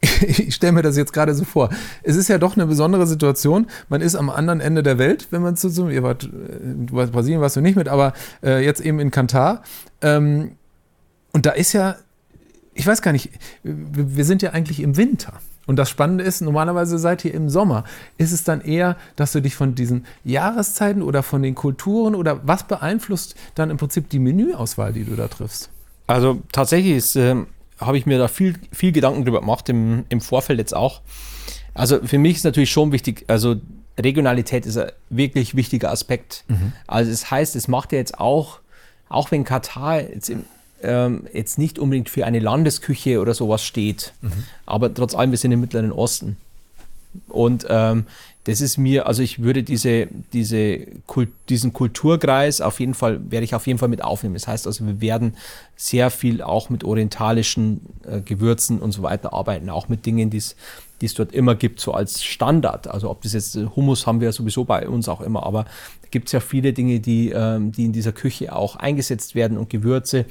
ich stelle mir das jetzt gerade so vor. Es ist ja doch eine besondere Situation. Man ist am anderen Ende der Welt, wenn man zu so, ihr wart, du warst Brasilien warst du nicht mit, aber äh, jetzt eben in Katar. Ähm, und da ist ja ich weiß gar nicht, wir sind ja eigentlich im Winter. Und das Spannende ist, normalerweise seid ihr im Sommer. Ist es dann eher, dass du dich von diesen Jahreszeiten oder von den Kulturen oder was beeinflusst dann im Prinzip die Menüauswahl, die du da triffst? Also tatsächlich äh, habe ich mir da viel, viel Gedanken drüber gemacht, im, im Vorfeld jetzt auch. Also für mich ist natürlich schon wichtig, also Regionalität ist ein wirklich wichtiger Aspekt. Mhm. Also das heißt, es macht ja jetzt auch, auch wenn Katar jetzt im, ähm, jetzt nicht unbedingt für eine Landesküche oder sowas steht. Mhm. Aber trotz allem, wir sind im Mittleren Osten. Und ähm, das ist mir, also ich würde diese, diese Kult, diesen Kulturkreis auf jeden Fall, werde ich auf jeden Fall mit aufnehmen. Das heißt also, wir werden sehr viel auch mit orientalischen äh, Gewürzen und so weiter arbeiten, auch mit Dingen, die es dort immer gibt, so als Standard. Also ob das jetzt Hummus haben wir ja sowieso bei uns auch immer, aber gibt es ja viele Dinge, die, ähm, die in dieser Küche auch eingesetzt werden und Gewürze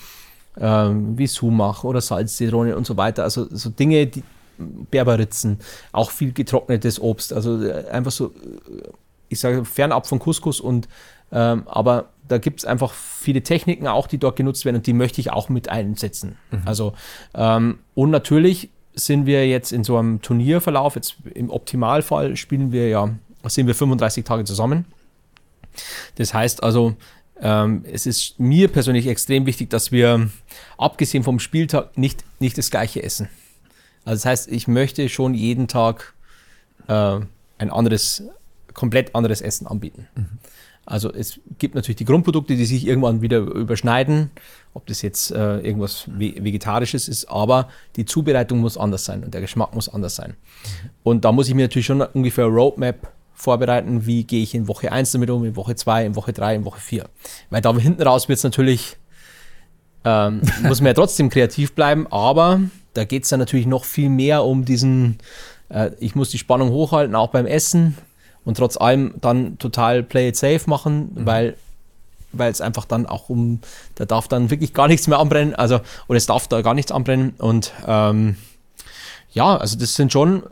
ähm, wie Sumach oder Salzzitrone und so weiter. Also so Dinge, die Berberitzen, auch viel getrocknetes Obst. Also äh, einfach so, ich sage fernab von Couscous und ähm, aber da gibt es einfach viele Techniken auch, die dort genutzt werden und die möchte ich auch mit einsetzen. Mhm. Also ähm, und natürlich sind wir jetzt in so einem Turnierverlauf, jetzt im Optimalfall spielen wir ja, sind wir 35 Tage zusammen. Das heißt also, ähm, es ist mir persönlich extrem wichtig, dass wir, abgesehen vom Spieltag, nicht, nicht das gleiche essen. Also das heißt, ich möchte schon jeden Tag äh, ein anderes, komplett anderes Essen anbieten. Mhm. Also es gibt natürlich die Grundprodukte, die sich irgendwann wieder überschneiden, ob das jetzt äh, irgendwas Vegetarisches ist, aber die Zubereitung muss anders sein und der Geschmack muss anders sein. Mhm. Und da muss ich mir natürlich schon ungefähr Roadmap vorbereiten, wie gehe ich in Woche 1 damit um, in Woche 2, in Woche 3, in Woche 4. Weil da hinten raus wird es natürlich, ähm, muss man ja trotzdem kreativ bleiben, aber da geht es dann natürlich noch viel mehr um diesen, äh, ich muss die Spannung hochhalten, auch beim Essen und trotz allem dann total play it safe machen, mhm. weil weil es einfach dann auch um, da darf dann wirklich gar nichts mehr anbrennen, also oder es darf da gar nichts anbrennen und ähm, ja, also das sind schon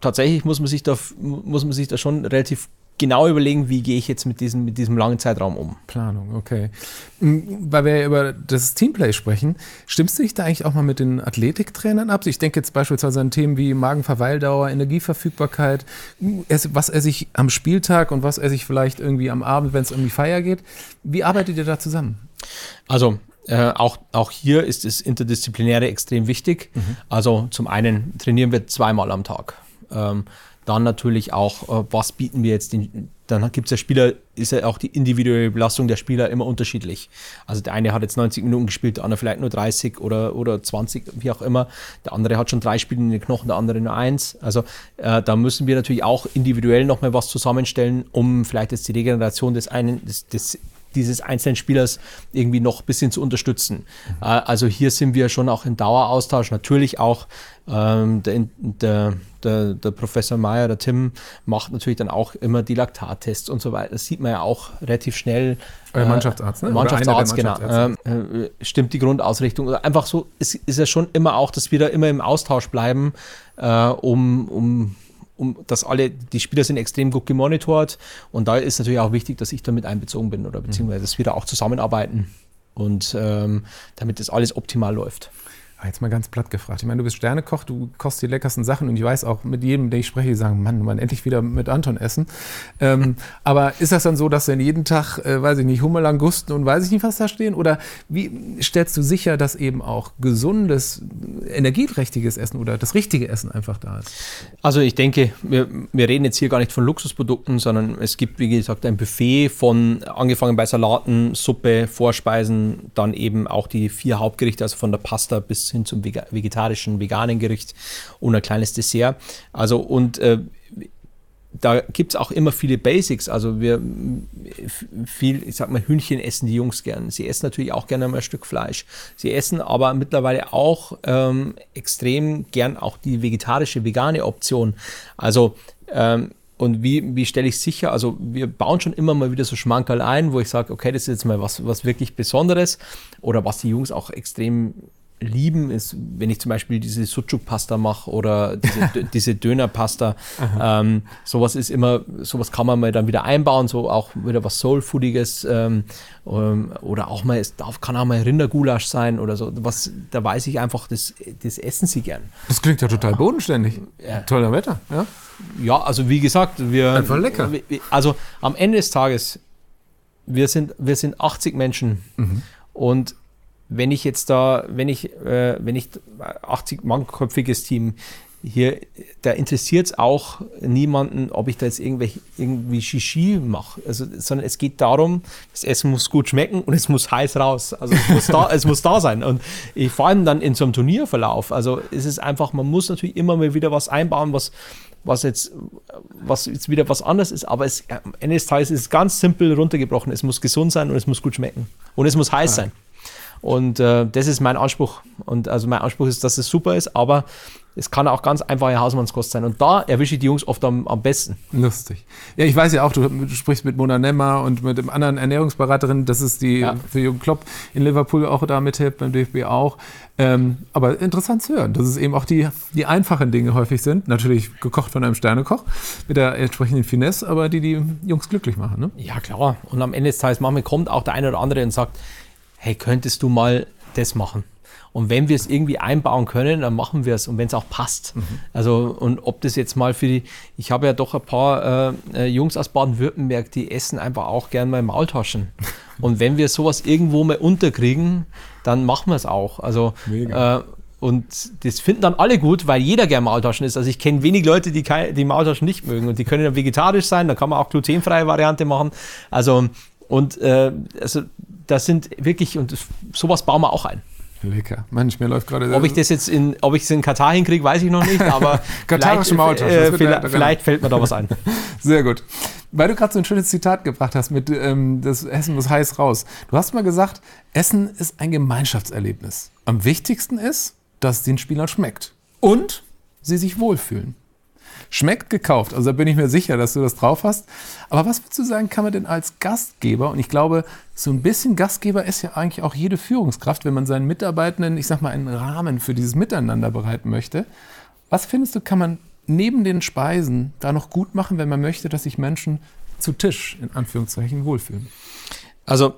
tatsächlich muss man sich da muss man sich da schon relativ genau überlegen, wie gehe ich jetzt mit diesem, mit diesem langen Zeitraum um. Planung, okay. Mm, weil wir über das Teamplay sprechen, stimmst du dich da eigentlich auch mal mit den Athletiktrainern ab? Ich denke jetzt beispielsweise an Themen wie Magenverweildauer, Energieverfügbarkeit, was er sich am Spieltag und was er sich vielleicht irgendwie am Abend, wenn es um die Feier geht. Wie arbeitet ihr da zusammen? Also äh, auch, auch hier ist das Interdisziplinäre extrem wichtig. Mhm. Also zum einen trainieren wir zweimal am Tag. Ähm, dann natürlich auch, äh, was bieten wir jetzt den, dann gibt es ja Spieler, ist ja auch die individuelle Belastung der Spieler immer unterschiedlich. Also der eine hat jetzt 90 Minuten gespielt, der andere vielleicht nur 30 oder, oder 20, wie auch immer. Der andere hat schon drei Spiele in den Knochen, der andere nur eins. Also äh, da müssen wir natürlich auch individuell nochmal was zusammenstellen, um vielleicht jetzt die Regeneration des einen, des, des dieses einzelnen Spielers irgendwie noch ein bisschen zu unterstützen. Mhm. Äh, also hier sind wir schon auch im Daueraustausch. Natürlich auch ähm, der, der, der, der, Professor Meyer, der Tim, macht natürlich dann auch immer die Laktattests und so weiter. Das sieht man ja auch relativ schnell. Euer Mannschaftsarzt, ne? Mannschaftsarzt, genau. Ähm, äh, stimmt die Grundausrichtung. Einfach so, es ist ja schon immer auch, dass wir da immer im Austausch bleiben, äh, um, um um dass alle, die Spieler sind extrem gut gemonitort und da ist natürlich auch wichtig, dass ich damit einbezogen bin oder beziehungsweise dass wir da auch zusammenarbeiten und ähm, damit das alles optimal läuft. Ah, jetzt mal ganz platt gefragt. Ich meine, du bist Sternekoch, du kochst die leckersten Sachen und ich weiß auch mit jedem, den ich spreche, die sagen, Mann, man endlich wieder mit Anton essen. Ähm, aber ist das dann so, dass dann jeden Tag, äh, weiß ich nicht, Hummerlangusten und weiß ich nicht, was da stehen? Oder wie stellst du sicher, dass eben auch gesundes, energieträchtiges Essen oder das richtige Essen einfach da ist? Also ich denke, wir, wir reden jetzt hier gar nicht von Luxusprodukten, sondern es gibt, wie gesagt, ein Buffet von angefangen bei Salaten, Suppe, Vorspeisen, dann eben auch die vier Hauptgerichte, also von der Pasta bis hin zum vegetarischen, veganen Gericht und ein kleines Dessert. Also und äh, da gibt es auch immer viele Basics. Also wir viel, ich sag mal, Hühnchen essen die Jungs gern. Sie essen natürlich auch gerne mal ein Stück Fleisch. Sie essen aber mittlerweile auch ähm, extrem gern auch die vegetarische, vegane Option. Also ähm, und wie, wie stelle ich sicher? Also wir bauen schon immer mal wieder so Schmankerl ein, wo ich sage, okay, das ist jetzt mal was, was wirklich Besonderes oder was die Jungs auch extrem lieben, ist, wenn ich zum Beispiel diese Sucuk-Pasta mache oder diese, diese Döner-Pasta. Ähm, sowas ist immer, sowas kann man mal dann wieder einbauen, so auch wieder was Soul-Foodiges ähm, ähm, oder auch mal, es darf, kann auch mal Rindergulasch sein oder so. Was, da weiß ich einfach, das, das essen sie gern. Das klingt ja total bodenständig. Ja. Toller Wetter, ja? Ja, also wie gesagt, wir. Einfach lecker. Also am Ende des Tages, wir sind, wir sind 80 Menschen mhm. und wenn ich jetzt da, wenn ich, äh, wenn ich 80 mannköpfiges Team hier, da interessiert es auch niemanden, ob ich da jetzt irgendwelche, irgendwie Shishi mache. Also, sondern es geht darum, das Essen muss gut schmecken und es muss heiß raus. Also es muss da, es muss da sein. Und ich, vor allem dann in so einem Turnierverlauf. Also es ist einfach, man muss natürlich immer mal wieder was einbauen, was, was jetzt, was jetzt wieder was anderes ist, aber es, am Ende des Tages ist es ganz simpel runtergebrochen. Es muss gesund sein und es muss gut schmecken. Und es muss heiß ja. sein. Und äh, das ist mein Anspruch. Und also mein Anspruch ist, dass es super ist, aber es kann auch ganz einfache Hausmannskost sein. Und da erwische ich die Jungs oft am, am besten. Lustig. Ja, ich weiß ja auch, du, du, sprichst mit Mona Nemmer und mit dem anderen Ernährungsberaterin. Das ist die ja. für Jürgen Klopp in Liverpool auch da mithilft, beim DFB auch. Ähm, aber interessant zu hören, dass es eben auch die, die einfachen Dinge häufig sind. Natürlich gekocht von einem Sternekoch mit der entsprechenden Finesse, aber die die Jungs glücklich machen. Ne? Ja, klar. Und am Ende des Tages manchmal kommt auch der eine oder andere und sagt, hey, könntest du mal das machen? Und wenn wir es irgendwie einbauen können, dann machen wir es und wenn es auch passt. Mhm. Also, und ob das jetzt mal für die, ich habe ja doch ein paar äh, äh Jungs aus Baden-Württemberg, die essen einfach auch gern mal Maultaschen. Und wenn wir sowas irgendwo mal unterkriegen, dann machen wir es auch. Also äh, und das finden dann alle gut, weil jeder gern Maultaschen isst. Also ich kenne wenig Leute, die die Maultaschen nicht mögen. Und die können dann vegetarisch sein, da kann man auch glutenfreie Variante machen. Also, und äh, also das sind wirklich, und das, sowas bauen wir auch ein. Lecker. Mensch, mir läuft gerade. Ob ich das jetzt in, ob ich es in Katar hinkriege, weiß ich noch nicht, aber vielleicht, äh, vielleicht, vielleicht, fällt mir da was ein. Sehr gut. Weil du gerade so ein schönes Zitat gebracht hast mit ähm, das Essen muss heiß raus. Du hast mal gesagt, Essen ist ein Gemeinschaftserlebnis. Am wichtigsten ist, dass es den Spielern schmeckt und sie sich wohlfühlen. Schmeckt gekauft, also da bin ich mir sicher, dass du das drauf hast. Aber was würdest du sagen, kann man denn als Gastgeber, und ich glaube, so ein bisschen Gastgeber ist ja eigentlich auch jede Führungskraft, wenn man seinen Mitarbeitenden, ich sag mal, einen Rahmen für dieses Miteinander bereiten möchte. Was findest du, kann man neben den Speisen da noch gut machen, wenn man möchte, dass sich Menschen zu Tisch in Anführungszeichen wohlfühlen? Also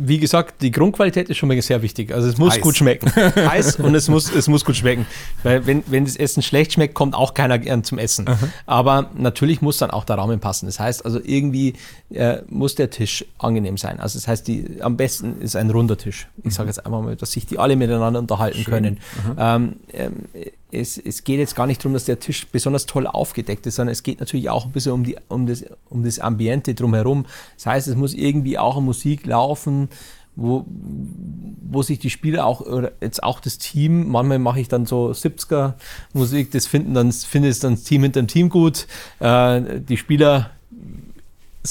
wie gesagt, die Grundqualität ist schon mal sehr wichtig. Also es muss Heiß. gut schmecken. Heiß und es muss, es muss gut schmecken. Weil wenn, wenn das Essen schlecht schmeckt, kommt auch keiner gern zum Essen. Aha. Aber natürlich muss dann auch der Rahmen passen. Das heißt also irgendwie äh, muss der Tisch angenehm sein. Also das heißt, die, am besten ist ein runder Tisch. Ich sage mhm. jetzt einfach mal, dass sich die alle miteinander unterhalten Schön. können. Ähm, ähm, es, es geht jetzt gar nicht darum, dass der Tisch besonders toll aufgedeckt ist, sondern es geht natürlich auch ein bisschen um, die, um, das, um das Ambiente drumherum. Das heißt, es muss irgendwie auch Musik laufen, wo, wo sich die Spieler auch, oder jetzt auch das Team, manchmal mache ich dann so 70er Musik, das finden dann, findet dann das Team hinter dem Team gut. Äh, die Spieler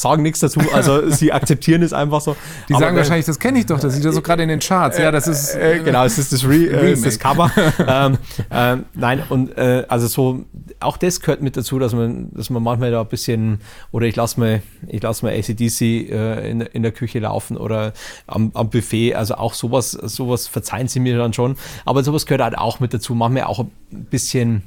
sagen nichts dazu, also sie akzeptieren es einfach so. Die Aber sagen wahrscheinlich, das kenne ich doch, das sieht ja so gerade in den Charts. Ja, das ist äh, genau, es ist das, Re äh, ist das Cover. ähm, ähm, nein, und äh, also so auch das gehört mit dazu, dass man, dass man manchmal da ein bisschen oder ich lasse mal, ich lasse mal ACDC äh, in, in der Küche laufen oder am, am Buffet. Also auch sowas, sowas verzeihen sie mir dann schon. Aber sowas gehört halt auch mit dazu. Manchmal auch ein bisschen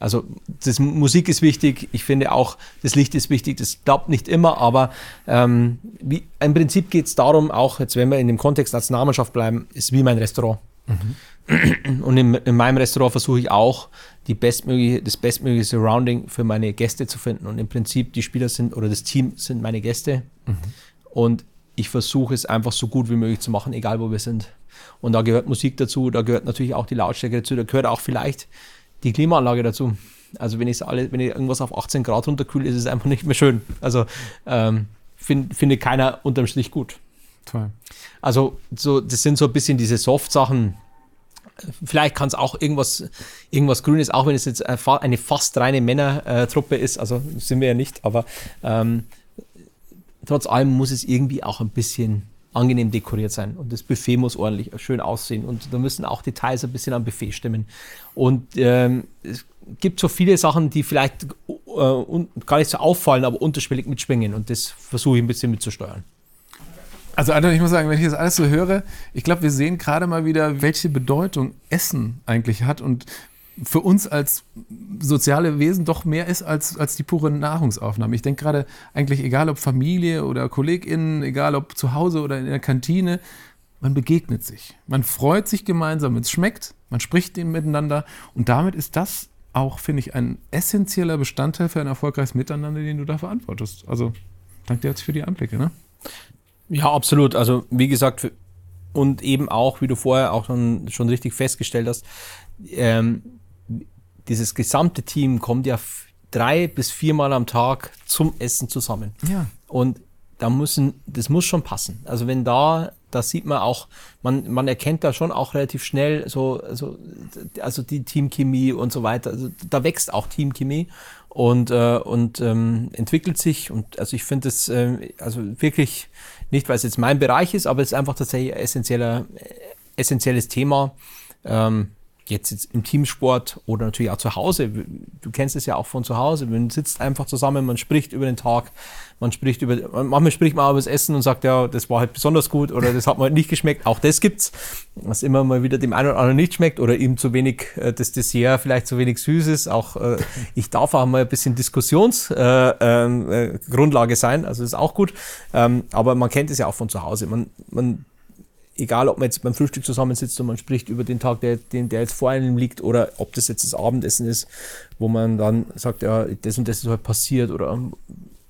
also das Musik ist wichtig, ich finde auch das Licht ist wichtig, das klappt nicht immer, aber ähm, wie, im Prinzip geht es darum, auch jetzt wenn wir in dem Kontext Nationalmannschaft bleiben, ist wie mein Restaurant. Mhm. Und in, in, meinem Restaurant versuche ich auch die bestmögliche, das bestmögliche Surrounding für meine Gäste zu finden. Und im Prinzip die Spieler sind oder das Team sind meine Gäste. Mhm. Und ich versuche es einfach so gut wie möglich zu machen, egal wo wir sind. Und da gehört Musik dazu, da gehört natürlich auch die Lautstärke dazu, da gehört auch vielleicht die Klimaanlage dazu. Also wenn ich alle, wenn ich irgendwas auf 18 Grad runterkühle, ist es einfach nicht mehr schön. Also ähm, find, finde keiner unterm Strich gut. Toll. Also so, das sind so ein bisschen diese Soft-Sachen. Vielleicht kann es auch irgendwas, irgendwas Grünes, auch wenn es jetzt eine fast reine Männertruppe ist, also sind wir ja nicht, aber ähm, trotz allem muss es irgendwie auch ein bisschen angenehm dekoriert sein und das Buffet muss ordentlich schön aussehen und da müssen auch Details ein bisschen am Buffet stimmen. Und ähm, es gibt so viele Sachen, die vielleicht äh, gar nicht so auffallen, aber unterschwellig mitschwingen und das versuche ich ein bisschen mitzusteuern. Also Anton, ich muss sagen, wenn ich das alles so höre, ich glaube, wir sehen gerade mal wieder, welche Bedeutung Essen eigentlich hat und für uns als soziale Wesen doch mehr ist als, als die pure Nahrungsaufnahme. Ich denke gerade eigentlich, egal ob Familie oder KollegInnen, egal ob zu Hause oder in der Kantine, man begegnet sich. Man freut sich gemeinsam, wenn es schmeckt, man spricht miteinander und damit ist das auch, finde ich, ein essentieller Bestandteil für ein erfolgreiches Miteinander, den du da verantwortest. Also, danke dir jetzt für die Anblicke. Ne? Ja, absolut. Also, wie gesagt, und eben auch, wie du vorher auch schon, schon richtig festgestellt hast, ähm, dieses gesamte Team kommt ja drei bis viermal am Tag zum Essen zusammen. Ja. Und da müssen, das muss schon passen. Also wenn da, da sieht man auch, man, man erkennt da schon auch relativ schnell so, also, also die Teamchemie und so weiter. Also da wächst auch Teamchemie und, äh, und ähm, entwickelt sich. Und also ich finde es äh, also wirklich nicht, weil es jetzt mein Bereich ist, aber es ist einfach tatsächlich ein essentieller, essentielles Thema. Ähm, jetzt, im Teamsport oder natürlich auch zu Hause. Du kennst es ja auch von zu Hause. Man sitzt einfach zusammen, man spricht über den Tag, man spricht über, manchmal spricht man über das Essen und sagt, ja, das war halt besonders gut oder das hat mir halt nicht geschmeckt. Auch das gibt's, was immer mal wieder dem einen oder anderen nicht schmeckt oder ihm zu wenig, äh, das Dessert vielleicht zu wenig süß ist. Auch äh, ich darf auch mal ein bisschen Diskussionsgrundlage äh, äh, sein, also ist auch gut. Ähm, aber man kennt es ja auch von zu Hause. Man, man egal ob man jetzt beim Frühstück zusammensitzt und man spricht über den Tag, der, den, der jetzt vor einem liegt, oder ob das jetzt das Abendessen ist, wo man dann sagt, ja, das und das ist heute passiert, oder und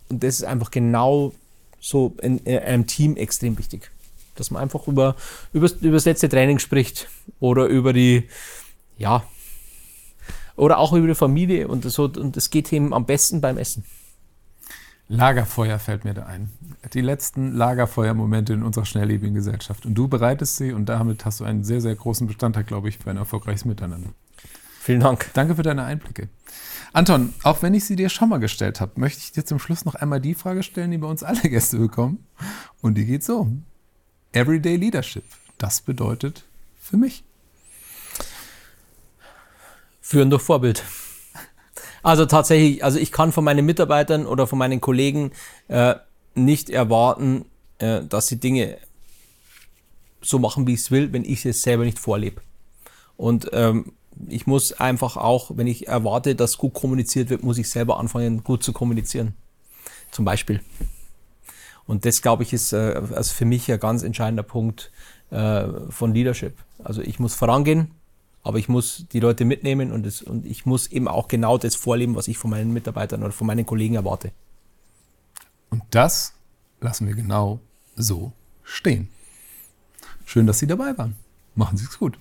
das ist einfach genau so in, in einem Team extrem wichtig. Dass man einfach über, über, über das letzte Training spricht oder über die, ja, oder auch über die Familie und so. Und das geht ihm am besten beim Essen. Lagerfeuer fällt mir da ein. Die letzten Lagerfeuermomente in unserer schnelllebigen Gesellschaft. Und du bereitest sie und damit hast du einen sehr, sehr großen Bestandteil, glaube ich, für ein erfolgreiches Miteinander. Vielen Dank. Danke für deine Einblicke. Anton, auch wenn ich sie dir schon mal gestellt habe, möchte ich dir zum Schluss noch einmal die Frage stellen, die bei uns alle Gäste bekommen. Und die geht so. Everyday Leadership. Das bedeutet für mich. Führen durch Vorbild. Also tatsächlich, also ich kann von meinen Mitarbeitern oder von meinen Kollegen äh, nicht erwarten, äh, dass sie Dinge so machen, wie ich es will, wenn ich es selber nicht vorlebe. Und ähm, ich muss einfach auch, wenn ich erwarte, dass gut kommuniziert wird, muss ich selber anfangen, gut zu kommunizieren. Zum Beispiel. Und das, glaube ich, ist äh, also für mich ein ganz entscheidender Punkt äh, von Leadership. Also ich muss vorangehen, aber ich muss die Leute mitnehmen und, das, und ich muss eben auch genau das vorleben, was ich von meinen Mitarbeitern oder von meinen Kollegen erwarte. Und das lassen wir genau so stehen. Schön, dass Sie dabei waren. Machen Sie es gut.